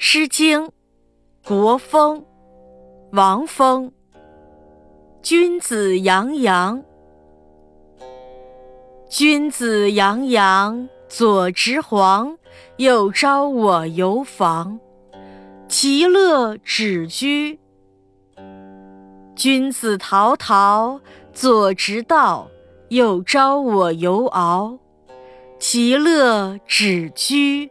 诗经·国风·王风。君子洋洋，君子洋洋，左执黄，右招我游房，其乐只居。君子陶陶，左执道，右招我游敖，其乐只居。